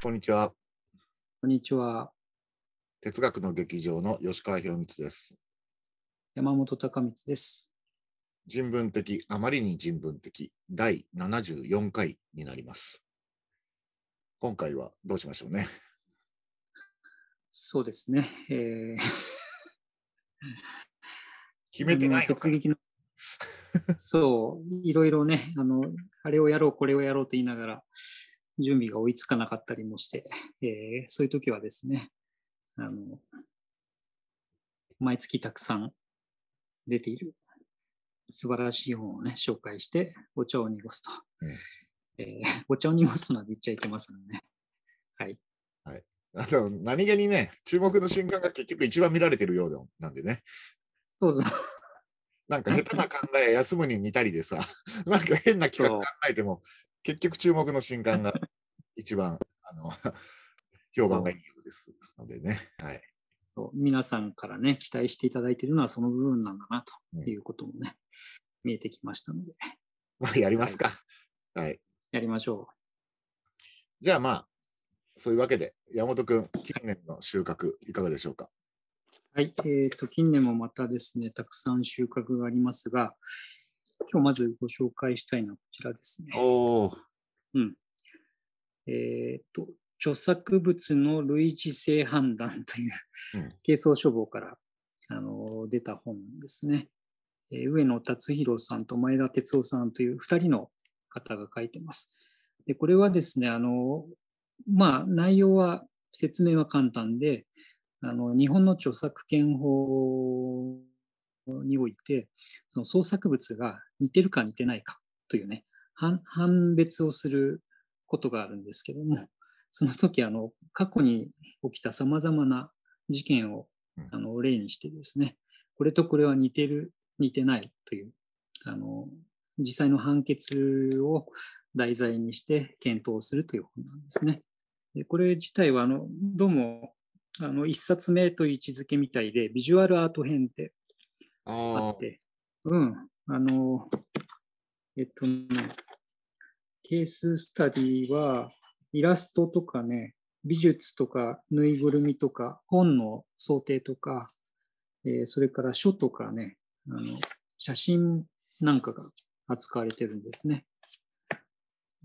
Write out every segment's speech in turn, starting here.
こんにちは。こんにちは。哲学の劇場の吉川博光です。山本隆光です。人文的、あまりに人文的、第74回になります。今回はどうしましょうね。そうですね。えー、決めてないのかのそう、いろいろね、あの、あれをやろう、これをやろうと言いながら、準備が追いつかなかったりもして、えーそういう時はですね、あの、毎月たくさん出ている素晴らしい本をね、紹介して、お茶を濁すと。うんえー お茶を濁すのは言っちゃいけませんね。はい。あの何気にね、注目の瞬間が結局一番見られてるようなんでね。どうぞ。なんか下手な考え休むに似たりでさ、なんか変な企画考えても、結局注目の瞬間が 一番あの 評判がいいようですのでね。はい。皆さんからね、期待していただいているのはその部分なんだなということもね、見えてきましたので、まあ、やりますか。はい。やりましょじゃあまあ、そういうわけで、山本君、近年の収穫、いかがでしょうか？う。はい。えっ、と、近年もまたですね、たくさん収穫がありますが、今日まずご紹介したいのはこちらですね。おお、うん。えっ、と、著作物の類似性判断という、うん軽装書房からあの出た本ですね。えー上野達弘さんと前田哲夫さんという2人の方が書いてます。でこれはですね、あのまあ、内容は、説明は簡単で、あの日本の著作権法において、その創作物が似てるか似てないかというね、判判別をすることがあるんですけども、その時あの過去に起きたさまざまな事件をうんあの例にしてですね、これとこれは似てる、似てないという、あの実際の判決を題材にして検討するという本なんですね。でこれ自体はあのどうもあの一冊目という位置づけみたいで、ビジュアルアート編ってああって、うん、あの、えっとね、ケーススタディは、イラストとかね、美術とか、ぬいぐるみとか、本の想定とか、えーそれから書とかね、あの写真なんかが扱われてるんですね。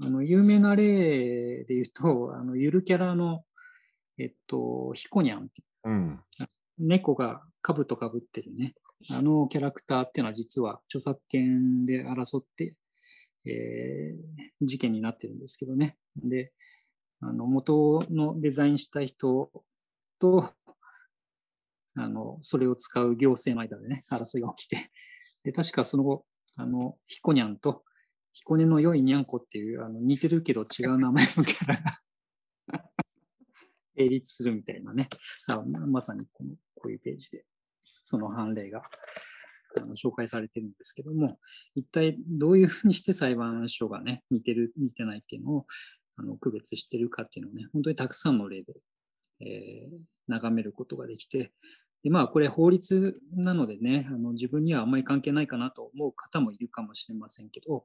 あの有名な例で言うと、あのゆるキャラの、えっと、ヒコニャンってうん。猫が兜かぶってるね、あのキャラクターっていうのは実は著作権で争って、えー事件になってるんですけどね。で、あの元のデザインした人と、あの、それを使う行政の間でね、争いが起きて、で、確かその後、あの、ヒコニャンと、彦根の良いにゃんこっていう、あの、似てるけど違う名前のキャラが 成立するみたいなね。あままさにこのこういうページで、その判例があの紹介されてるんですけども、一体どういうふうにして裁判所がね、似てる、似てないっていうのをあの区別してるかっていうのをね、本当にたくさんの例で、えー眺めることができて、でまあ、これ法律なのでね、あの自分にはあんまり関係ないかなと思う方もいるかもしれませんけど、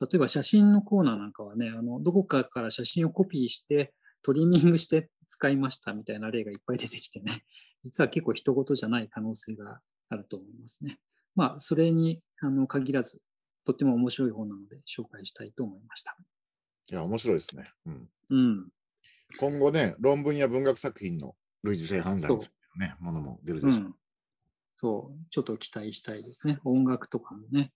例えば写真のコーナーなんかはね、あのどこかから写真をコピーして、トリミングして使いましたみたいな例がいっぱい出てきてね、実は結構人事じゃない可能性があると思いますね。まあ、それにあの限らず、とっても面白い本なので紹介したいと思いました。いや、面白いですね。うん。うん。今後ね、論文や文学作品の類似性判断するね、ものも出るでしょう。うん。そう、ちょっと期待したいですね。音楽とかもね、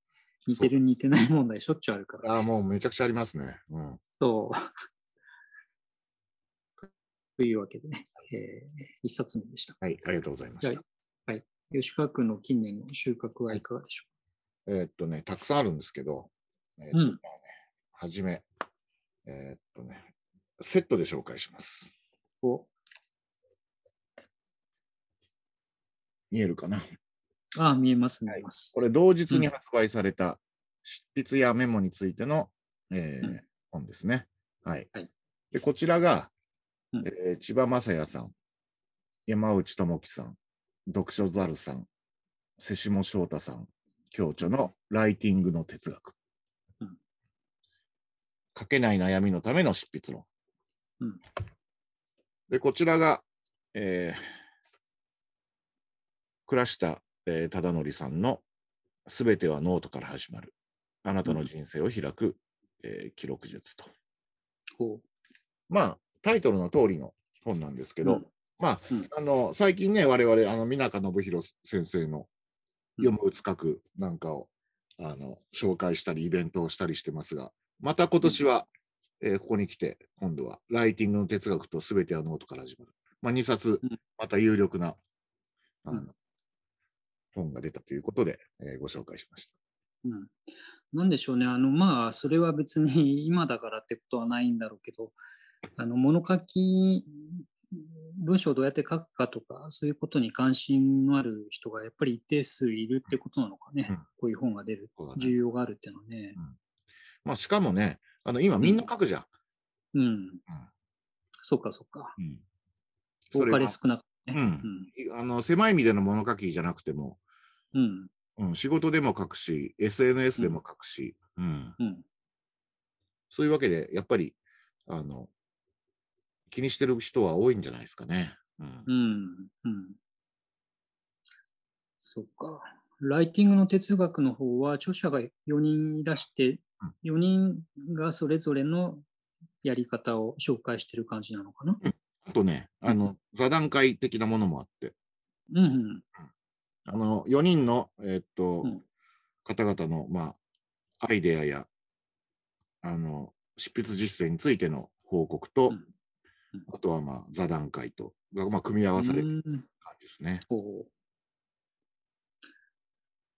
似てる似てない問題しょっちゅうあるから。ああ、もうめちゃくちゃありますね。うん。そう。というわけでね、えー一冊目でした。はい、ありがとうございました。はい。吉川君の近年の収穫はいかがでしょえーっとね、たくさんあるんですけど、えーっとうんねはじめ、えーっとね、セットで紹介します。うお見えるかな？ああ、見えます、見えます。これ、同日に発売された執筆やメモについての、えーうん本ですね。はい。はいでこちらが、うんえー千葉雅也さん、山内朋樹さん、読書猿さん、瀬下翔太さん、共著のライティングの哲学。うん書けない悩みのための執筆論。うんで、こちらが、えー、倉下、えー、忠則さんのすべてはノートからはじまる。あなたの人生を開く、えー、記録術と。ほまあ、タイトルの通りの本なんですけど、うんまあ、うんあの、最近ね、我々、あの、皆信弘先生の読むうくなんかを、あの、紹介したり、イベントをしたりしてますが、また今年は、えーここに来て、今度は、ライティングの哲学とすべてはノートから始まる。まあ、2冊うん、また有力な、あのうん本が出たということで、えーご紹介しました。う。うん。なんでしょうね。あの、まあ、それは別に今だからってことはないんだろうけど、あの、物書き、文章をどうやって書くかとか、そういうことに関心のある人がやっぱり一定数いるってことなのかね。うんこういう本が出るね需要があるっていうのはね。まあ、しかもね、あの、今みんな書くじゃん。うん。そうか、そうか。うん多かれそれが少なくね。うんあの狭い意味での物書きじゃなくても、うん。うん、仕事でも書くし、SNS でも書くし、うんうん。そういうわけで、やっぱりあの気にしてる人は多いんじゃないですかね。うんうん。うん。そっか。ライティングの哲学の方は、著者が4人いらして、4人がそれぞれのやり方を紹介してる感じなのかな？あとね、あの座談会的なものもあって、うんうん。あの4人の、えっとうん方々の、まあ、アイデアやあの執筆実践についての報告と、うんうんあとは、まあ、座談会とが、まあ、組み合わされてるうん。感じですね。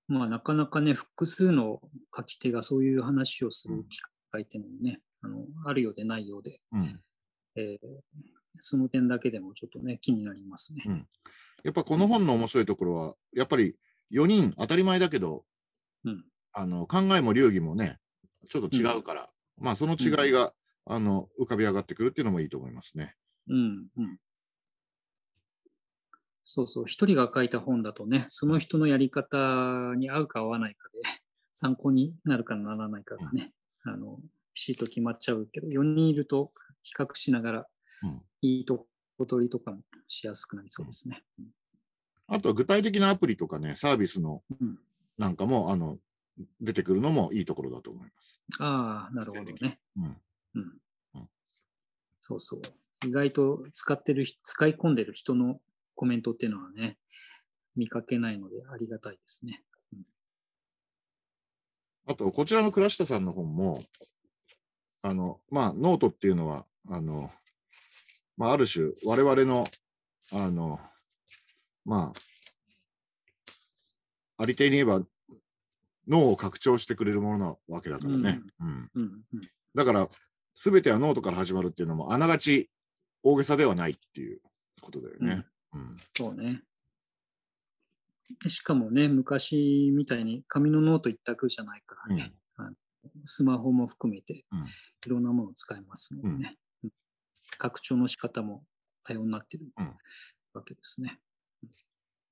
まあ、なかなかね、複数の書き手がそういう話をする機会っていうのもね、あのあるようでないようで、うん。えーその点だけでもちょっとね、気になりますね。うん。やっぱこの本の面白いところは、やっぱり4人、当たり前だけど、うん。あの考えも流儀もね、ちょっと違うから、まあその違いが、あの浮かび上がってくるっていうのもいいと思いますね。うん、うん。そうそう、一人が書いた本だとね、その人のやり方に合うか合わないかで、参考になるかならないかがね、あの、ピシッと決まっちゃうけど、4人いると比較しながら、うんいいとこ取りとかもしやすくなりそうですね。あとは具体的なアプリとかね、サービスのうん、なんかもあの出てくるのもいいところだと思います。ああ、なるほどね。うんうん。うん。そうそう。意外と使ってる人、使い込んでる人のコメントっていうのはね、見かけないのでありがたいですね。あと、こちらの倉下さんの本も、あの、まあ、ノートっていうのは、あの、まあ、ある種、我々の、あの、まあ、ありていに言えば、脳を拡張してくれるものなわけだからね。うん。うん。うん、だから、すべてはノートから始まるっていうのも、あながち大げさではないっていうことだよね。うん。そうね。しかもね、昔みたいに紙のノート一択じゃないからね、スマホも含めてうん。いろんなものを使えますのでね、うん。拡張の仕方も多様になってるうん。わけですね。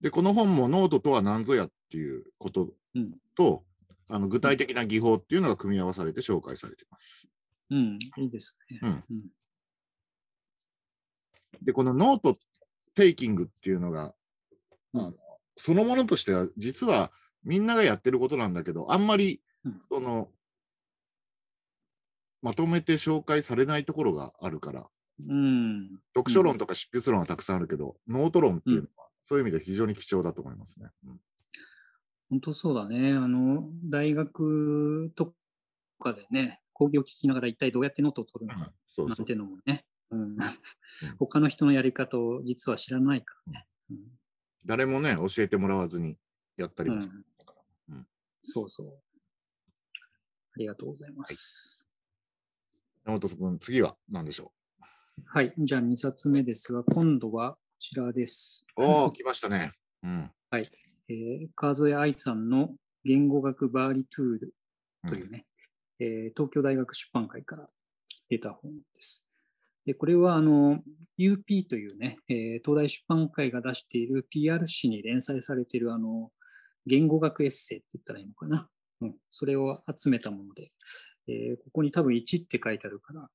で、この本もノートとは何ぞやっていうことうん、と、あの具体的な技法っていうのが組み合わされて紹介されています。うん、いいですね。うん。うん。で、このノートテイキングっていうのが、そのものとしては、実はみんながやってることなんだけど、あんまり、うん。その、まとめて紹介されないところがあるから、うん、読書論とか執筆論はたくさんあるけど、ノート論っていうのは、そういう意味で非常に貴重だと思いますね。うん。本当そうだね。あの、大学とかでね、講義を聞きながら一体どうやってノートを取るのかなんていうのもね、うん、他の人のやり方を実は知らないからね。うん誰もね、教えてもらわずにやったりもするから。そうそう。ありがとうございます。山本君、次は何でしょはい。じゃあ2冊目ですが、今度はこちらです。うおお、来ましたね。うん。えー川添愛さんの言語学バーリトゥールというね、えー東京大学出版会から出た本です。でこれはあの UP というね、えー東大出版会が出している PR 誌に連載されているあの言語学エッセイって言ったらいいのかな。うん、それを集めたもので、えーここに多分1って書いてあるから、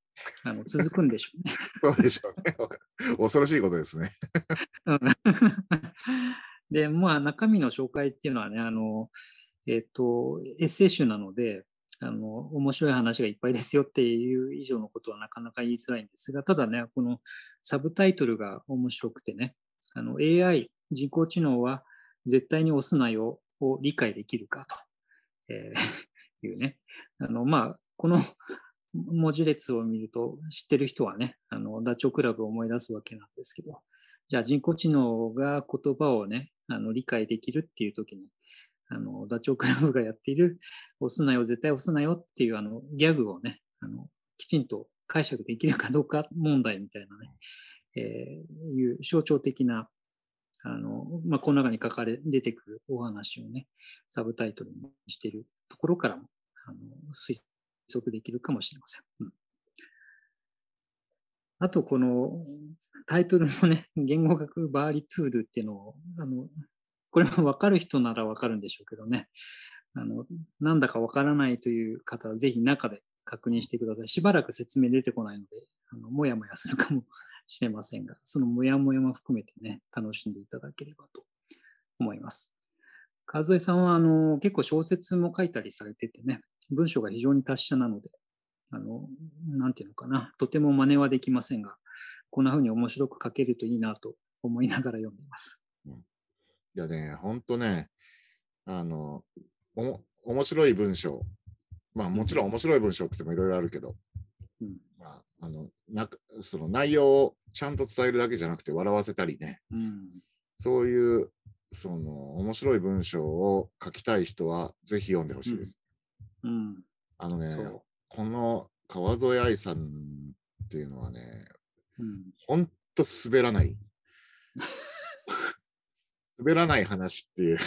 あの続くんでしょうね。そうでしょうね。恐ろしいことですね。うんで、まあ、中身の紹介っていうのはね、あの、えっ、と、エッセイ集なので、あの、面白い話がいっぱいですよっていう以上のことはなかなか言いづらいんですが、ただね、このサブタイトルが面白くてね、AI、人工知能は絶対に押すなよを理解できるかと、えー いうね。あの、まあ、この文字列を見ると知ってる人はね、あの、ダチョウ倶楽部を思い出すわけなんですけど、じゃあ人工知能が言葉をね、あの理解できるっていう時に、あの、ダチョウ倶楽部がやっている、押すなよ、絶対押すなよっていうあのギャグをね、あのきちんと解釈できるかどうか問題みたいなね、えーいう象徴的な、あの、まあ、この中に書かれ、出てくるお話をね、サブタイトルにしているところからも、あの推測できるかもしれません。うんあと、このタイトルのね、言語学バーリトゥードっていうのを、あの、これも分かる人なら分かるんでしょうけどね、あの、なんだか分からないという方はぜひ中で確認してください。しばらく説明出てこないので、あのもやもやするかもしれませんが、そのもやもやも含めてね、楽しんでいただければと思います。川添さんはあの結構小説も書いたりされててね、文章が非常に達者なので、あの、なていうのかな、とても真似はできませんが、こんな風に面白く書けるといいなと思いながら読んでいます。いやね、ほんとね、あの、おも面白い文章。まあもちろん面白い文章って言ってもいろいろあるけど、うんまあ、あの、なくその内容をちゃんと伝えるだけじゃなくて笑わせたりね、うんそういう、その、面白い文章を書きたい人はぜひ読んでほしいです。うん、あのねそ、この川添愛さんっていうのはね、う。うんほんと滑らない。滑らない話っていう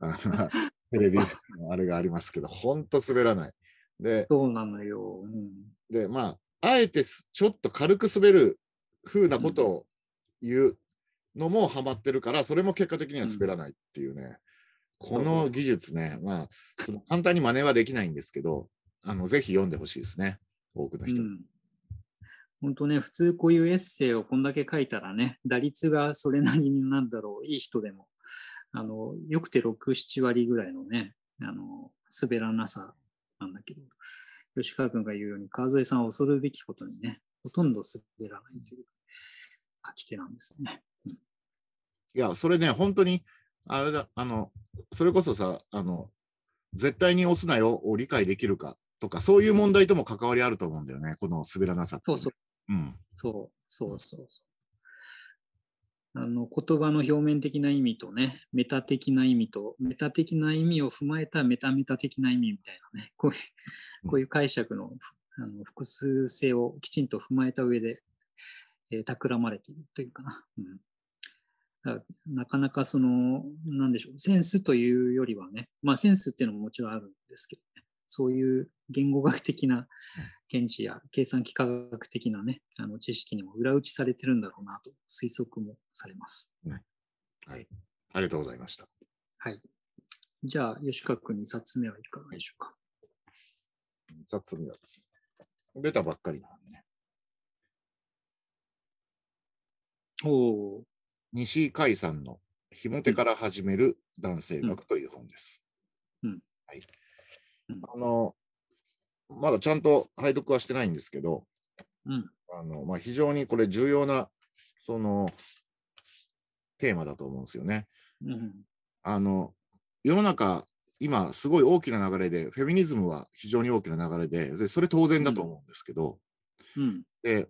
テレビのあれがありますけど、ほんと滑らない。で、そうなのよ。うんで、まあ、あえてすちょっと軽く滑る風なことを言うのもハマってるから、それも結果的には滑らないっていうね、この技術ね、まあ、その簡単に真似はできないんですけど、あの、ぜひ読んでほしいですね、多くの人に。うん本当ね、普通こういうエッセイをこんだけ書いたらね、打率がそれなりになんだろう、いい人でも、あの、よくて6、7割ぐらいのね、あの、滑らなさなんだけど、吉川君が言うように、川添さんは恐るべきことにね、ほとんど滑らないという書き手なんですね。いや、それね、本当に、あれだ、あの、それこそさ、あの、絶対に押すなよを理解できるかとか、そういう問題とも関わりあると思うんだよね、この滑らなさってね、そうそう、うん。そう、そうそうそう。あの言葉の表面的な意味とね、メタ的な意味と、メタ的な意味を踏まえたメタメタ的な意味みたいなね、こういうこういう解釈のふあの複数性をきちんと踏まえた上で、えー企まれているというかな。うん。なかなかその、なんでしょう、センスというよりはね、まあセンスっていうのももちろんあるんですけどね、そういう言語学的な見地や計算機科学的なね、あの知識にも裏打ちされてるんだろうなと推測もされます。はい。ありがとうございました。はい。じゃあ、吉川君2冊目はいかがでしょうか？2冊目はですね出たばっかりなんでね。おお西井海さんのひも手から始める男性学という本です。うんはいうん。あの、まだちゃんと拝読はしてないんですけど、うん。あの、まあ、非常にこれ重要な、その、テーマだと思うんですよね。うん。あの、世の中、今、すごい大きな流れで、フェミニズムは非常に大きな流れで、でそれ当然だと思うんですけど、うん。で、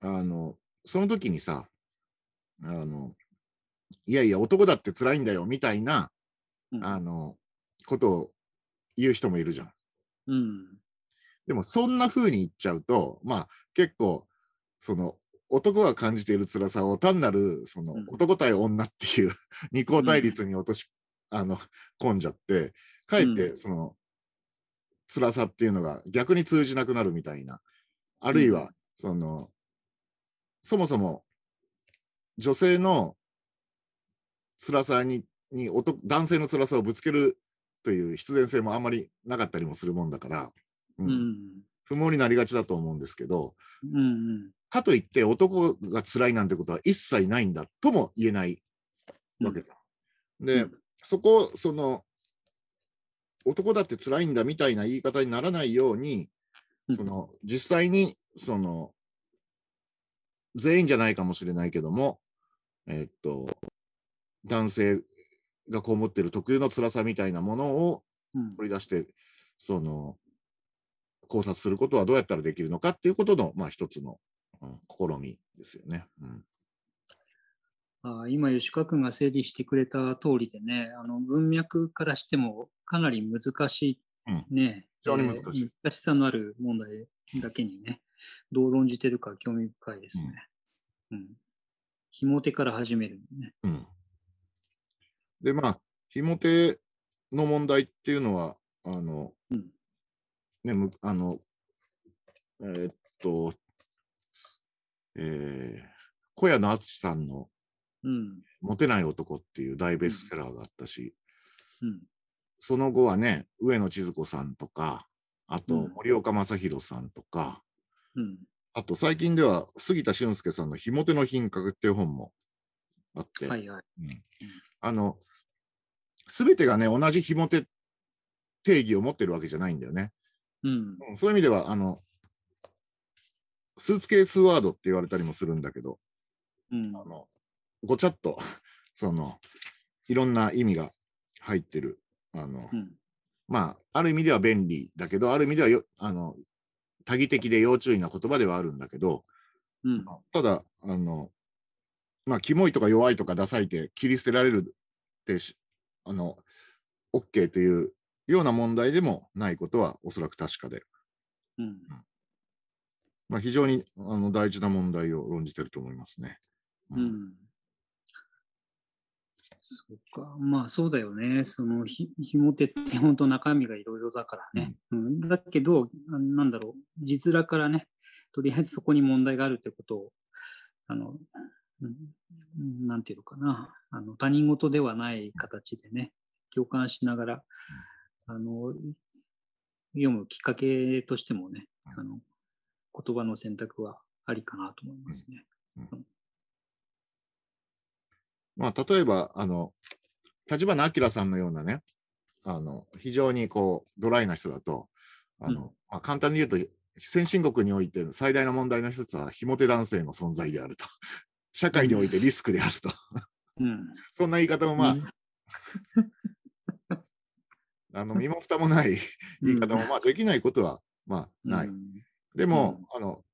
あの、その時にさ、あの、いやいや、男だって辛いんだよ、みたいな、うん。あの、ことを言う人もいるじゃん。うん。でも、そんな風に言っちゃうと、まあ、結構、その、男が感じている辛さを単なる、そのうん、男対女っていう 二項対立に落とし、あの、込んじゃって、かえって、うんその、辛さっていうのが逆に通じなくなるみたいな。あるいは、その、そもそも、女性の辛さに、に男男性の辛さをぶつけるという必然性もあんまりなかったりもするもんだから、ううんん。不毛になりがちだと思うんですけど、うん。かといって男が辛いなんてことは一切ないんだとも言えないわけだ。で、うんそこ、その、男だって辛いんだみたいな言い方にならないように、うんその、実際に、その、全員じゃないかもしれないけども、えっと、男性が被っている特有の辛さみたいなものをうん取り出して、その、考察することはどうやったらできるのかっていうことの、まあ一つの、うん試みですよね。うんあー今、吉川君が整理してくれた通りでね、あの文脈からしてもかなり難しい、ね、非常に難しいえー難しさのある問題だけにね、どう論じてるか興味深いですね。うん。ひも手から始めるのね。うん。で、まあ、ひも手の問題っていうのは、あの、うんね、むあの、えーっと、えー小谷の敦さんのうん。モテない男っていう大ベストセラーがあったし、うん。その後はね、上野千鶴子さんとか、あとうん森岡正弘さんとか、うん。あと最近では杉田俊介さんのひも手の品格っていう本もあって、はいはい。うんあの、すべてがね、同じひも手定義を持ってるわけじゃないんだよね。うん。うんそういう意味では、あの、スーツケースワードって言われたりもするんだけど、うん。あの、ごちゃっと、その、いろんな意味が入ってる。あの、うん。まあ、ある意味では便利だけど、ある意味ではよ、あの、多義的で要注意な言葉ではあるんだけど、うん。ただ、あの、まあ、キモいとか弱いとかダサいって切り捨てられるってし、あの、OK というような問題でもないことはおそらく確かで、うん。まあ、非常にあの大事な問題を論じてると思いますね。う。ん。そうか。まあそうだよね。そのひ、ひも手って本当中身がいろいろだからね。うん。だけど、あなんだろう。字面からね、とりあえずそこに問題があるってことを、あの、うん、なんていうのかな。あの、他人事ではない形でね、共感しながら、あの、読むきっかけとしてもね、あの、言葉の選択はありかなと思いますね。まあ、例えば、あの、立花明さんのようなね、あの、非常にこう、ドライな人だと、あの、うんまあ、簡単に言うと、先進国において最大の問題の一つは、ひも手男性の存在であると。社会においてリスクであると。うん。そんな言い方もまあ、うん あの、身も蓋もない言い方もまあできないことは、まあ、ない。うんでも、あの、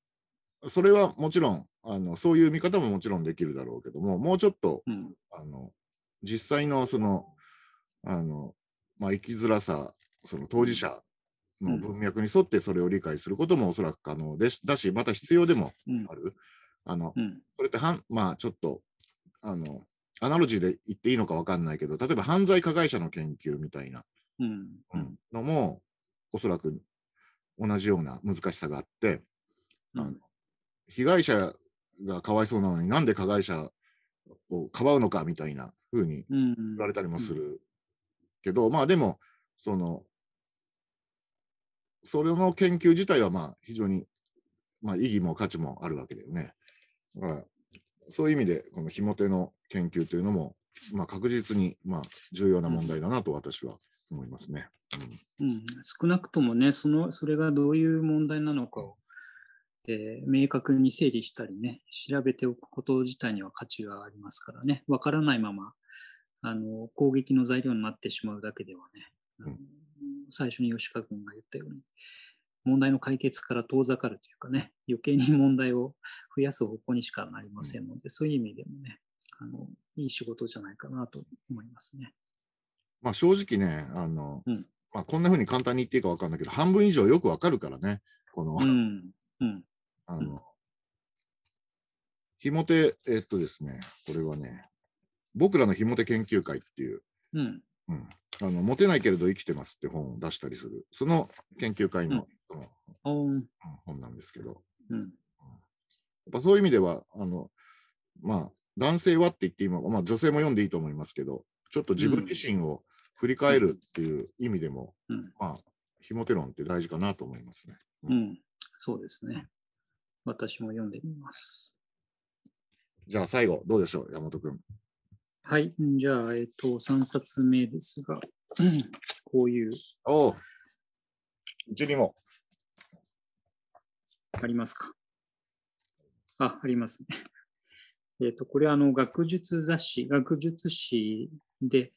それはもちろん、あの、そういう見方ももちろんできるだろうけども、もうちょっと、うんあの、実際のその、あの、まあ、生きづらさ、その当事者の文脈に沿ってそれを理解することもおそらく可能です。だし、また必要でもうんある。あの、うん。それってはん、まあ、ちょっと、あの、アナロジーで言っていいのかわかんないけど、例えば犯罪加害者の研究みたいな、うん。うんのも、おそらく同じような難しさがあって、うん。あの被害者がかわいそうなのになんで加害者をかばうのかみたいな風にうん。言われたりもするけど、まあでも、その、それの研究自体はまあ非常に、まあ、意義も価値もあるわけだよね。だから、そういう意味で、このひも手の研究というのも、まあ確実に、まあ重要な問題だなと私は思いますね。うん。少なくともねその、それがどういう問題なのかを、えー明確に整理したりね、調べておくこと自体には価値がありますからね、わからないままあの攻撃の材料になってしまうだけではね、うん。最初に吉川君が言ったように、問題の解決から遠ざかるというかね、余計に問題を増やす方向にしかなりませんので、そういう意味でもね、あのいい仕事じゃないかなと思いますね。まあ正直ね、あの、うんまあこんな風に簡単に言っていいかわかんないけど、半分以上よくわかるからね、この、うん。うん。あうんの、ひも手、えっとですね、これはね、僕らのひも手研究会っていう、うん。うん、あの、モテないけれど生きてますって本を出したりする、その研究会の、その本なんですけど、うん。やっぱそういう意味では、あの、まあ、男性はって言って今、まあ女性も読んでいいと思いますけど、ちょっと自分自身を振り返るっていう意味でも、うん。まあ、ひも手論って大事かなと思いますね。うん。そうですね。私も読んでみます。じゃあ最後、どうでしょう、山本君。はい。じゃあ、えっ、と、3冊目ですが、う んこういう、おう。うちにも。ありますか？あ、ありますね。えっと、これあの、学術雑誌、学術誌で、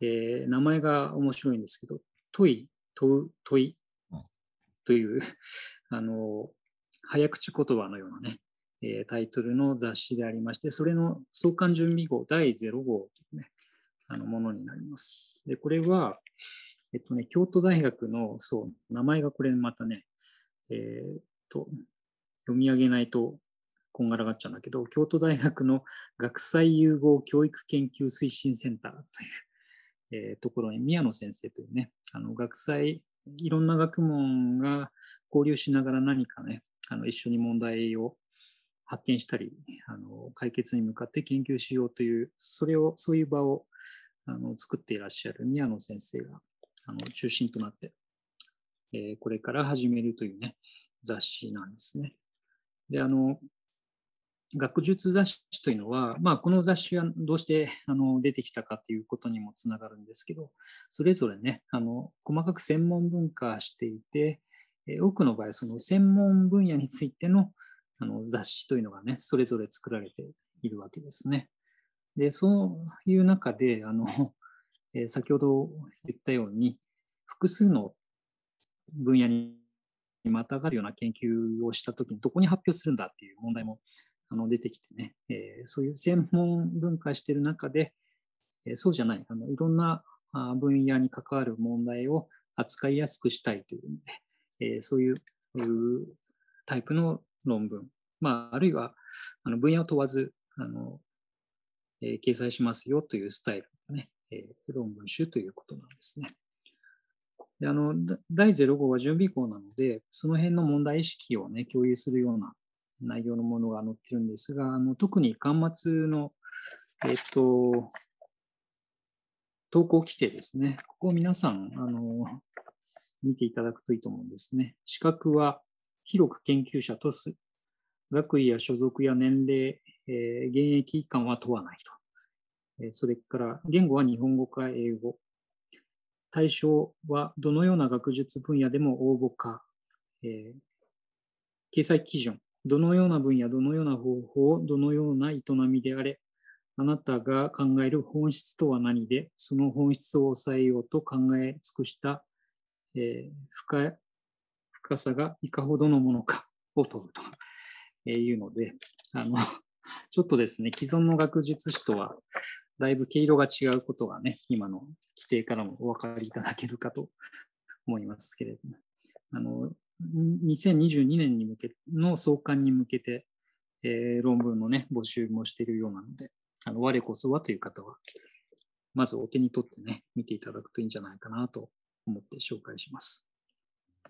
えー名前が面白いんですけど、問い、問う、問いという、あの、早口言葉のようなね、えータイトルの雑誌でありまして、それの創刊準備号第0号というね、あのものになります。で、これは、えっとね、京都大学の、そう、名前がこれまたね、えーと、読み上げないとこんがらがっちゃうんだけど、京都大学の学際融合教育研究推進センターという、えーところに宮野先生というね、あの学際、いろんな学問が交流しながら何かね、あの一緒に問題を発見したり、あの解決に向かって研究しようという、それを、そういう場をあの作っていらっしゃる宮野先生があの中心となって、えーこれから始めるというね、雑誌なんですね。で、あの、学術雑誌というのは、まあ、この雑誌はどうしてあの出てきたかということにもつながるんですけど、それぞれね、あの細かく専門分化していて、多くの場合、その専門分野についてのあの雑誌というのがね、それぞれ作られているわけですね。で、そういう中で、あの、え先ほど言ったように、複数の分野にまたがるような研究をしたときに、どこに発表するんだっていう問題もあの出てきてね、えーそういう専門分化している中で、えーそうじゃない、あのいろんなあ分野に関わる問題を扱いやすくしたいというので、えーそういうタイプの論文、まあ、あるいはあの分野を問わずあの、えー掲載しますよというスタイルのね、えー論文集ということなんですね。であの第0号は準備項なので、その辺の問題意識をね、共有するような内容のものが載ってるんですが、あの特に端末の、えっと、投稿規定ですね。ここを皆さん、あの、見ていただくといいと思うんですね。資格は広く研究者とす。学位や所属や年齢、えー現役期間は問わないと。えそれから、言語は日本語か英語。対象はどのような学術分野でも応募か。えー掲載基準。どのような分野、どのような方法、どのような営みであれ、あなたが考える本質とは何で、その本質を抑えようと考え尽くした、えー深深さがいかほどのものかを問うというので、あの、ちょっとですね、既存の学術史とはだいぶ毛色が違うことがね、今の規定からもお分かりいただけるかと思いますけれども、あの、2022年に向けの創刊に向けて、えー論文のね、募集もしているようなので、あの、我こそはという方は、まずお手に取ってね、見ていただくといいんじゃないかなと思って紹介します。あ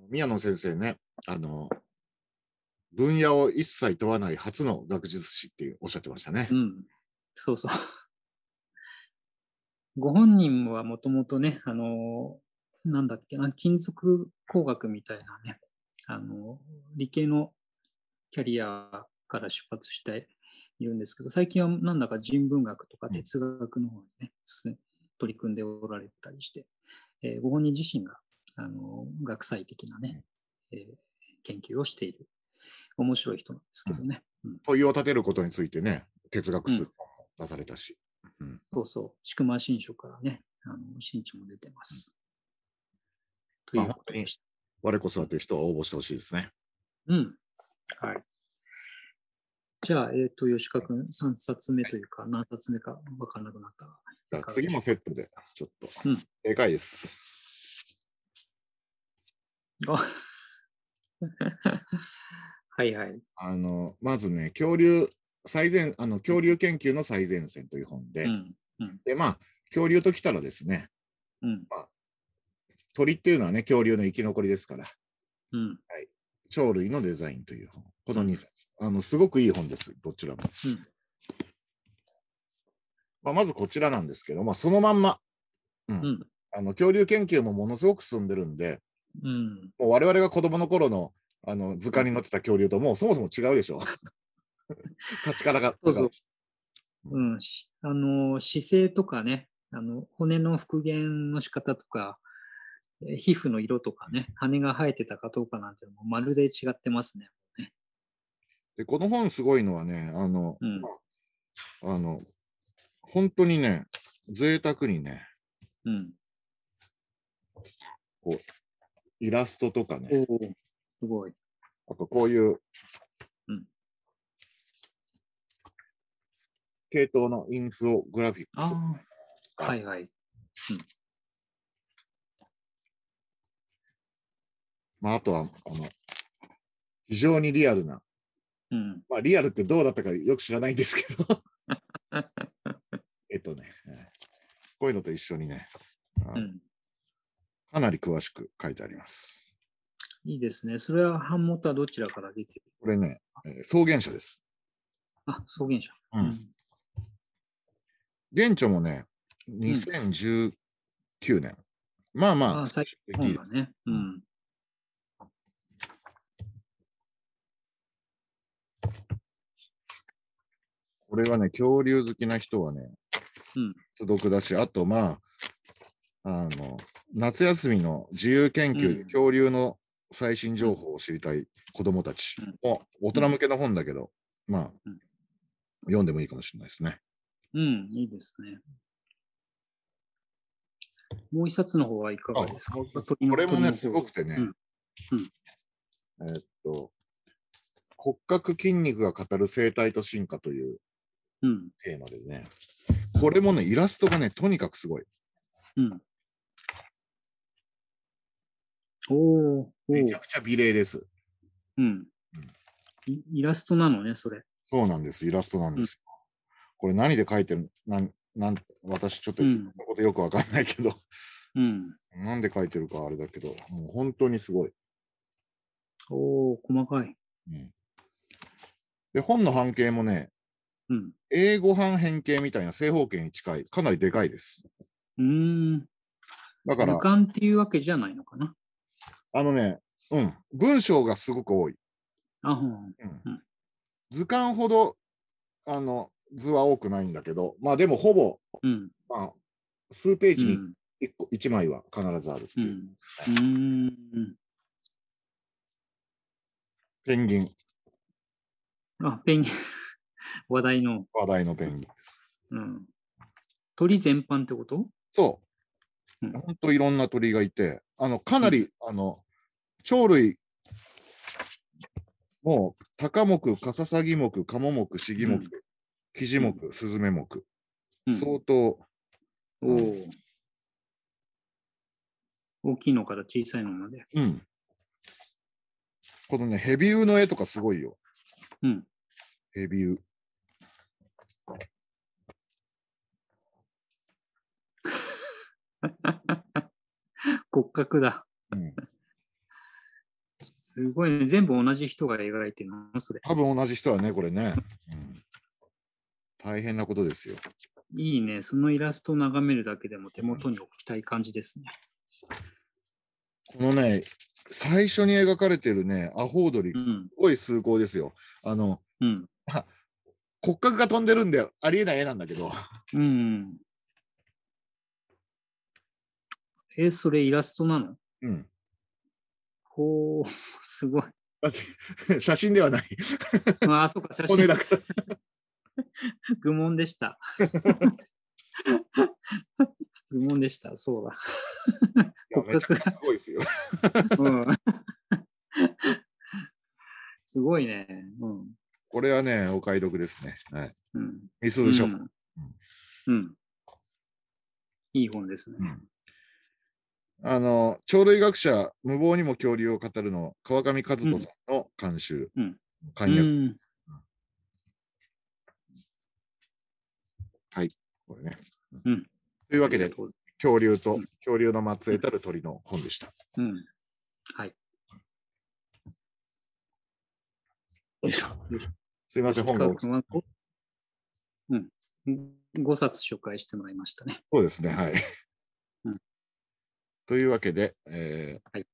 の宮野先生ね、あの、分野を一切問わない初の学術史っておっしゃってましたねう。ん。そうそう。ご本人はもともとね、あの、なんだっけな、金属工学みたいなね、あの、理系のキャリアから出発しているんですけど、最近はなんだか人文学とか哲学の方にね、す取り組んでおられたりして、えーご本人自身が、あの、学際的なね、えー研究をしている、面白い人なんですけどね。うん問いを立てることについてね、哲学書も出されたし。うんそうそう、千曲新書からね、あの新書も出てます。というまあことで。我こそはという人は応募してほしいですね。うん。はい。じゃあ、えっ、と、吉川君、3冊目というか、何冊目か分からなくなった。じゃあ次もセットで、ちょっと。うん正解です。あ はいはい。あの、まずね、恐竜、最前、あの、恐竜研究の最前線という本で、うん。うん。で、まあ、恐竜ときたらですね、うん。鳥っていうのはね、恐竜の生き残りですから、うん。鳥類のデザインという本。この2冊。あの、すごくいい本です、どちらも。うんまあ、まずこちらなんですけど、まあ、そのまんま、うんうん。あの恐竜研究もものすごく進んでるんで、うん。もう我々が子供の頃のあの図鑑に載ってた恐竜ともうそもそも違うでしょ。立ちからが。そうそう。うん、しあの姿勢とかね、あの骨の復元の仕方とか、えー皮膚の色とかね、羽が生えてたかどうかなんていうのもまるで違ってますね。で、この本すごいのはね、あの、うんまあ、あの、本当にね、贅沢にね、うん。イラストとかね、すごい。あとこういう、うん系統のインフォグラフィックス。はいはい。まあ、あとは、あの、非常にリアルな、うん。まあ、リアルってどうだったかよく知らないんですけど、えっとね、えーこういうのと一緒にね、あうん。かなり詳しく書いてあります。いいですね。それは版元はどちらから出てる？これね、えー草原社です。あ、草原社。うん原著もね、2019年。まあまあ、あ最近本がね。うん。これはね、恐竜好きな人はね、うん。必読だし、あとまあ、あの、夏休みの自由研究でうん。恐竜の最新情報を知りたい子供たちうん。も、大人向けの本だけど、まあ、うん。読んでもいいかもしれないですね。うん、いいですね。もう一冊の方はいかがですか？これもね、すごくてね、うんうんえーっと、骨格筋肉が語る生態と進化といううん、テーマでね、これもね、イラストがね、とにかくすごい。うん。おお、めちゃくちゃ美麗です。うん。イイラストなのね、それ。そうなんです、イラストなんですよ。これ何で描いてるなんなん私ちょっとそうんのことよくわかんないけど、うん。なんで描いてるかあれだけど、もう本当にすごい。おお、細かい。うんで、本の半径もね、うん。英語半変形みたいな正方形に近い、かなりでかいです。うーん。だから図、鑑っていうわけじゃないのかな？あのね、うん、文章がすごく多い。あ。うんうん図鑑ほどあの図は多くないんだけど、まあでもほぼ、うん。まあ、数ページにうん。1, 個1枚は必ずあるってういう。ん。うーん。ペンギン、あ、ペンギン。話題の。話題のペンギン。うん。鳥全般ってこと？そうう。ん本当いろんな鳥がいて、あの、かなり、あの、鳥類、もう、タカ目、カササギ目、カモ目、シギ目うん、キジ目、スズメ目、うん。相当。大きいのから小さいのまで。うん。このね、ヘビウの絵とかすごいよ。うん。ヘビウ。骨格だ。うん。すごいね。全部同じ人が描いてるの？それ。多分同じ人はね、これね。うん、大変なことですよ。いいね。そのイラストを眺めるだけでも手元に置きたい感じですね。このね、最初に描かれてるね、アホウドリ、うんすごい崇高ですよ。あの、うん。骨格が飛んでるんで、ありえない絵なんだけど。うん。え、それイラストなの？うん。ほう、すごい。写真ではない。ああ、そうか、写真骨だから。愚問でした。愚問でした。そうだ。いやめちゃくちゃすごいですよ。うん、すごいね。うん。これはね、お買い得ですね。はい。うん。みすず書。うん。うん。いい本ですね。うんあの、鳥類学者、無謀にも恐竜を語るの、川上和人さんの監修、うん簡約、うん。これね。うんというわけで恐竜と、うん恐竜の末裔たる鳥の本でした。うん。はい。よいしょすいません、本がうん。5冊紹介してもらいましたね。そうですね、はい。うんというわけで、えーはい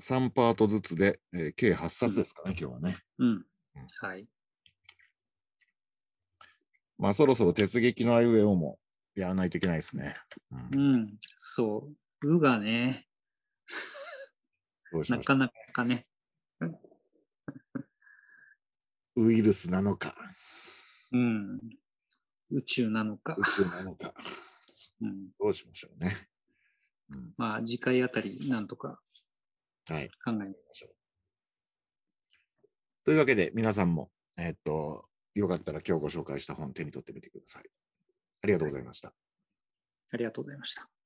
3パートずつで、えー計8冊ですかね、今日はね。うん。はい。まあそろそろ鉄撃のアイウェイをもやらないといけないですね。うんうん。そう。うがね、しましょなかなかね。う。ウイルスなのか、うん。宇宙なのか宇。宙なのか、うん、どうしましょうね。うん、まあ、次回あたり、なんとかはい。考えましょというわけで、皆さんも、えーっと、よかったら今日ご紹介した本手に取ってみてください。ありがとうございました。ありがとうございました。